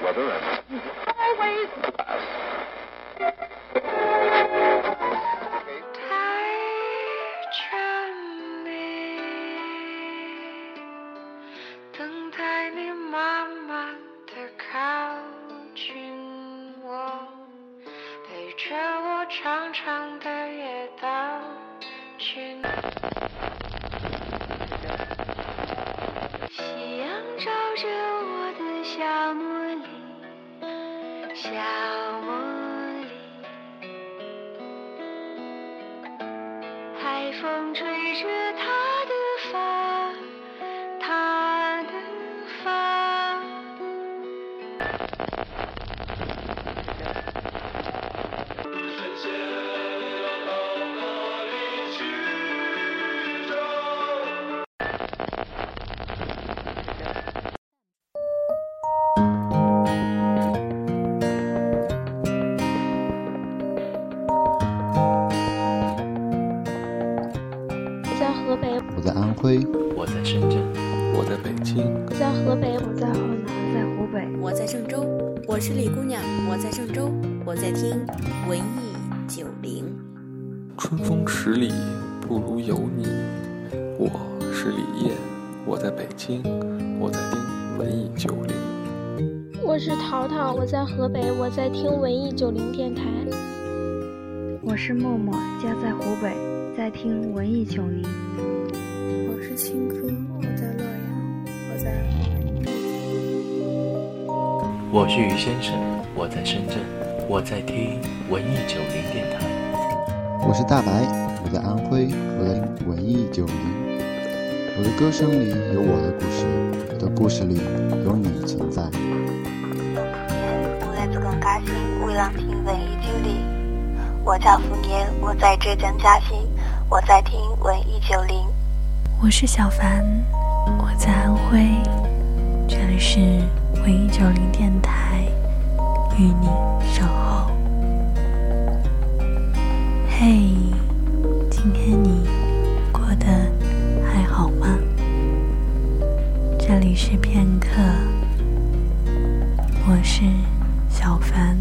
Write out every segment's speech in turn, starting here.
weather and always 小茉莉，小茉莉。海风吹着它是李姑娘，我在郑州，我在听文艺九零。春风十里不如有你，我是李艳，我在北京，我在听文艺九零。我是淘淘，我在河北，我在听文艺九零电台。我是默默，家在湖北，在听文艺九零。我是青稞，我在洛阳，我在。我是于先生，我在深圳，我在听文艺九零电台。我是大白，我在安徽，我在听文艺九零。我的歌声里有我的故事，我的故事里有你存在。我来自更加新，为了听文艺九零。我叫福年，我在浙江嘉兴，我在听文艺九零。我是小凡，我在安徽，这里是文艺九零电台，与你守候。嘿，今天你过得还好吗？这里是片刻，我是小凡。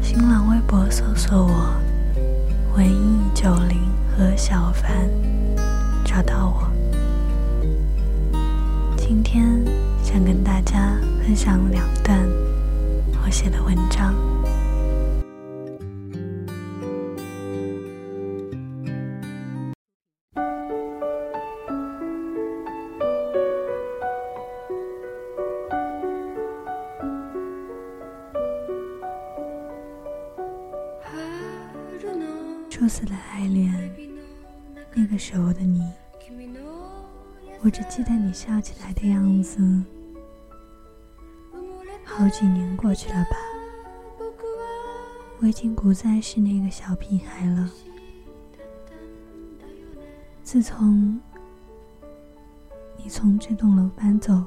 新浪微博搜索我“文艺九零”和小凡，找到我。今天想跟大家分享两段我写的文章。初次的爱恋，那个时候的你，我只记得你笑起来的样子。好几年过去了吧，我已经不再是那个小屁孩了。自从你从这栋楼搬走，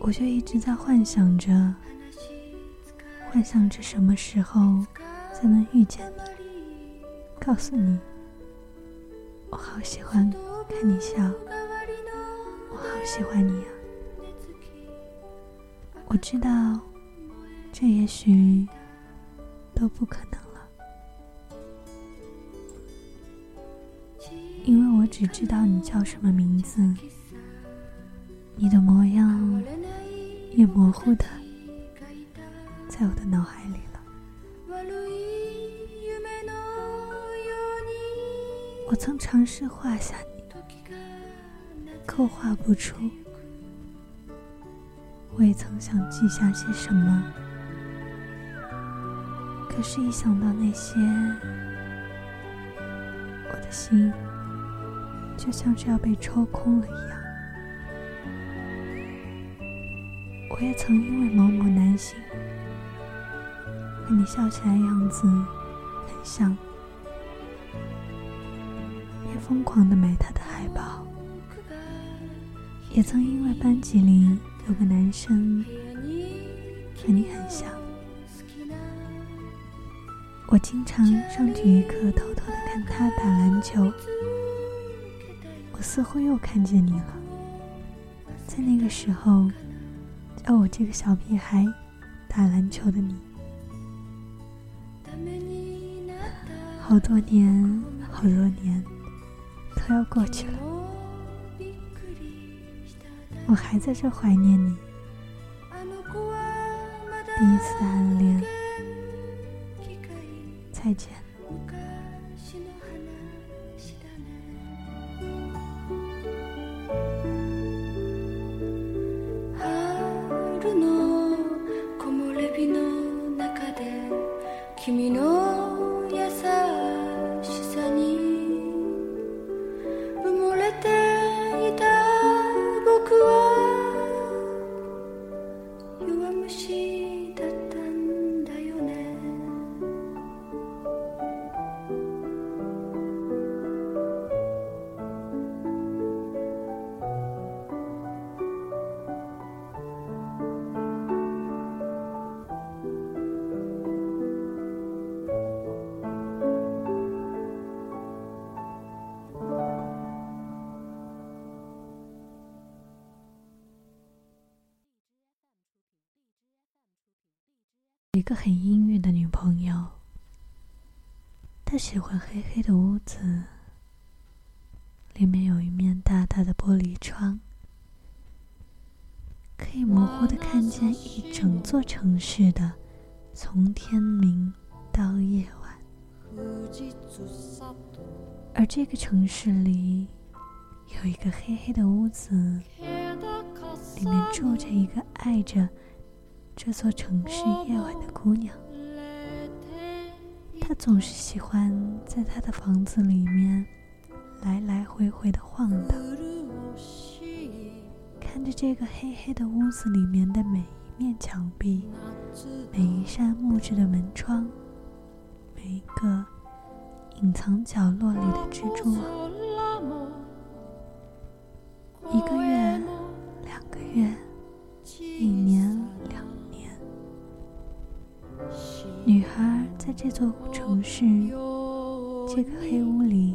我就一直在幻想着，幻想着什么时候才能遇见你。告诉你，我好喜欢看你笑，我好喜欢你啊！我知道，这也许都不可能了，因为我只知道你叫什么名字，你的模样也模糊的在我的脑海里了。我曾尝试画下你，刻画不出。我也曾想记下些什么，可是，一想到那些，我的心就像是要被抽空了一样。我也曾因为某某男星和你笑起来样子很像。也疯狂的买他的海报，也曾因为班级里有个男生和你很像。我经常上体育课偷偷的看他打篮球，我似乎又看见你了。在那个时候，叫我这个小屁孩打篮球的你。好多年，好多年都要过去了，我还在这怀念你。第一次的暗恋，再见。个很阴郁的女朋友，她喜欢黑黑的屋子，里面有一面大大的玻璃窗，可以模糊的看见一整座城市的从天明到夜晚。而这个城市里有一个黑黑的屋子，里面住着一个爱着。这座城市夜晚的姑娘，她总是喜欢在她的房子里面来来回回的晃荡，看着这个黑黑的屋子里面的每一面墙壁、每一扇木质的门窗、每一个隐藏角落里的蜘蛛网。这座城市、这个黑屋里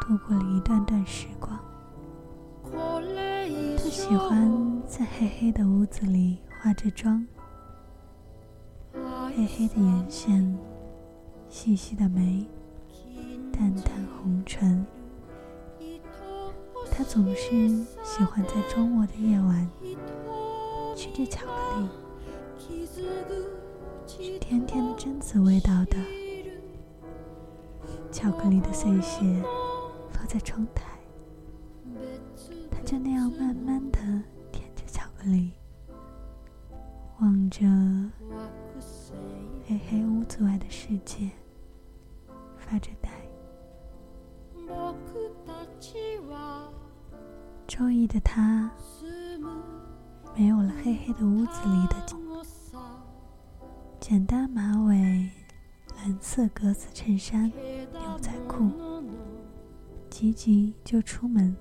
度过了一段段时光。她喜欢在黑黑的屋子里化着妆，黑黑的眼线，细细的眉，淡淡红唇。她总是喜欢在周末的夜晚吃着巧克力。甜甜的榛子味道的巧克力的碎屑落在窗台，他就那样慢慢的舔着巧克力，望着黑黑屋子外的世界，发着呆。周一的他，没有了黑黑的屋子里的。简单马尾，蓝色格子衬衫，牛仔裤，急急就出门。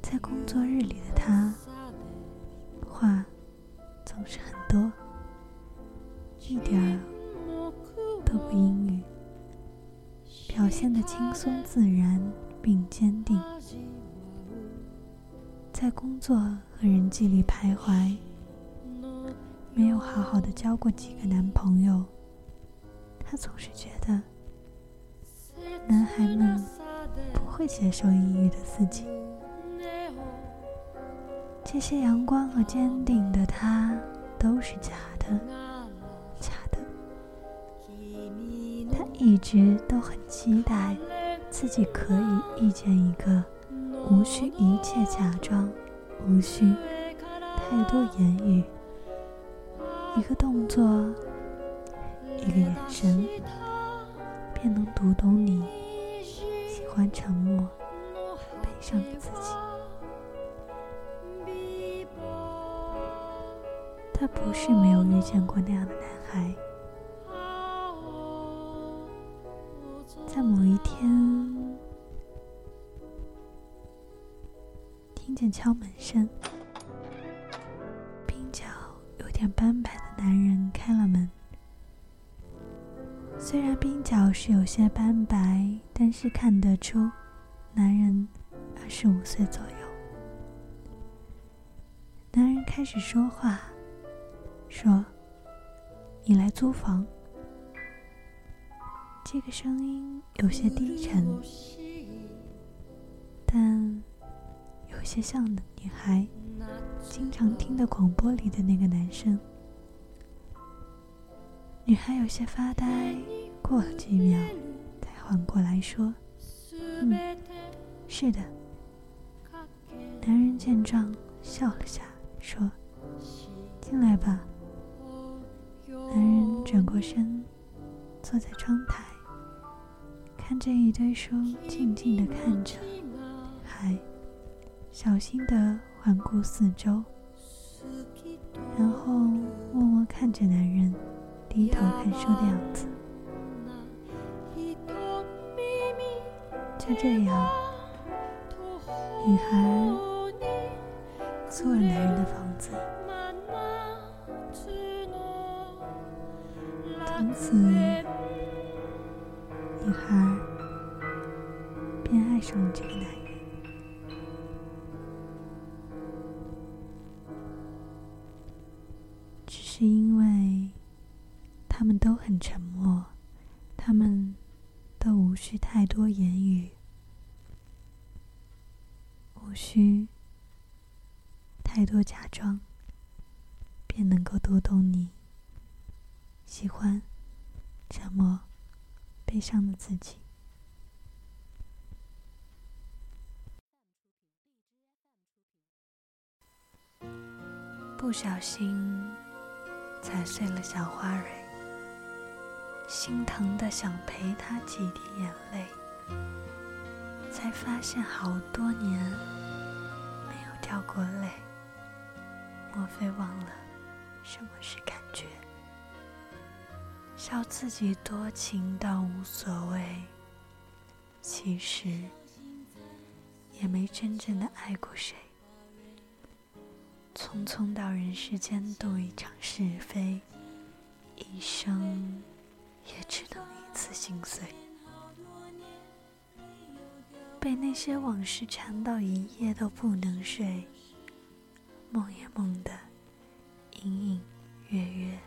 在工作日里的他，话总是很多，一点儿都不阴郁，表现的轻松自然并坚定。在工作和人际里徘徊。好好的交过几个男朋友，他总是觉得男孩们不会接受抑郁的自己。这些阳光和坚定的他都是假的，假的。他一直都很期待自己可以遇见一个无需一切假装，无需太多言语。一个动作，一个眼神，便能读懂你喜欢沉默、悲伤的自己。他不是没有遇见过那样的男孩，在某一天，听见敲门声。鬓角有点斑白男人开了门，虽然鬓角是有些斑白，但是看得出男人二十五岁左右。男人开始说话，说：“你来租房。”这个声音有些低沉，但有些像女孩经常听的广播里的那个男生。女孩有些发呆，过了几秒，才缓过来说：“嗯，是的。”男人见状笑了下，说：“进来吧。”男人转过身，坐在窗台，看着一堆书，静静的看着，还小心的环顾四周，然后默默看着男人低头看书的样子。就这样，女孩。租了男人的房子，从此女孩便爱上了这个男人。只是因他们都很沉默，他们都无需太多言语，无需。太多假装，便能够读懂你喜欢沉默、悲伤的自己。不小心踩碎了小花蕊，心疼的想陪他几滴眼泪，才发现好多年没有掉过泪。莫非忘了什么是感觉？笑自己多情到无所谓，其实也没真正的爱过谁。匆匆到人世间度一场是非，一生也只能一次心碎。被那些往事缠到一夜都不能睡。梦也梦的隐隐约约，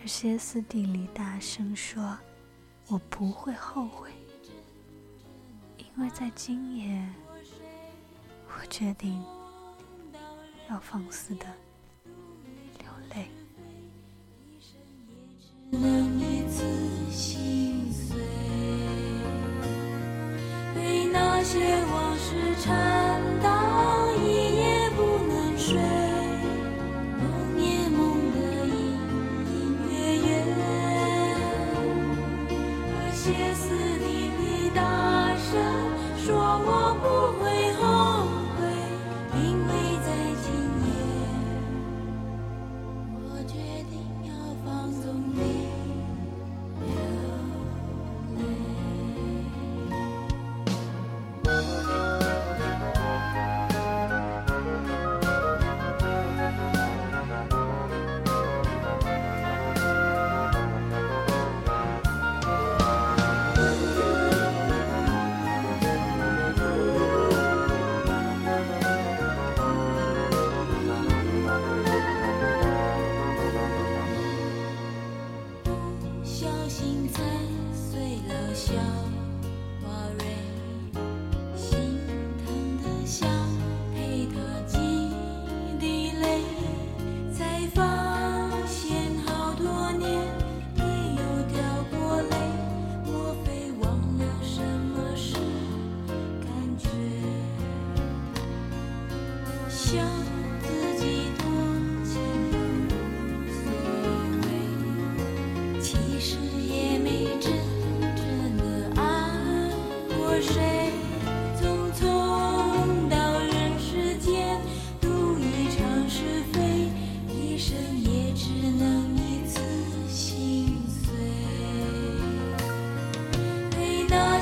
而歇斯底里大声说：“我不会后悔，因为在今夜，我决定要放肆的被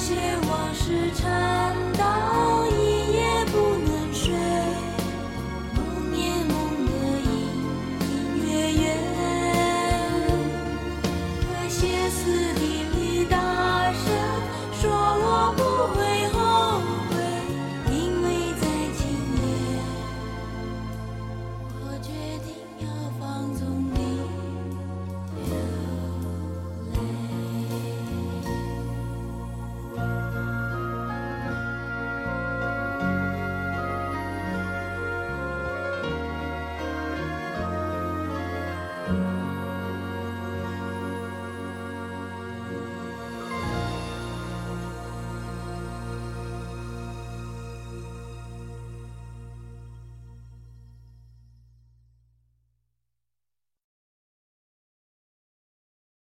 些往事缠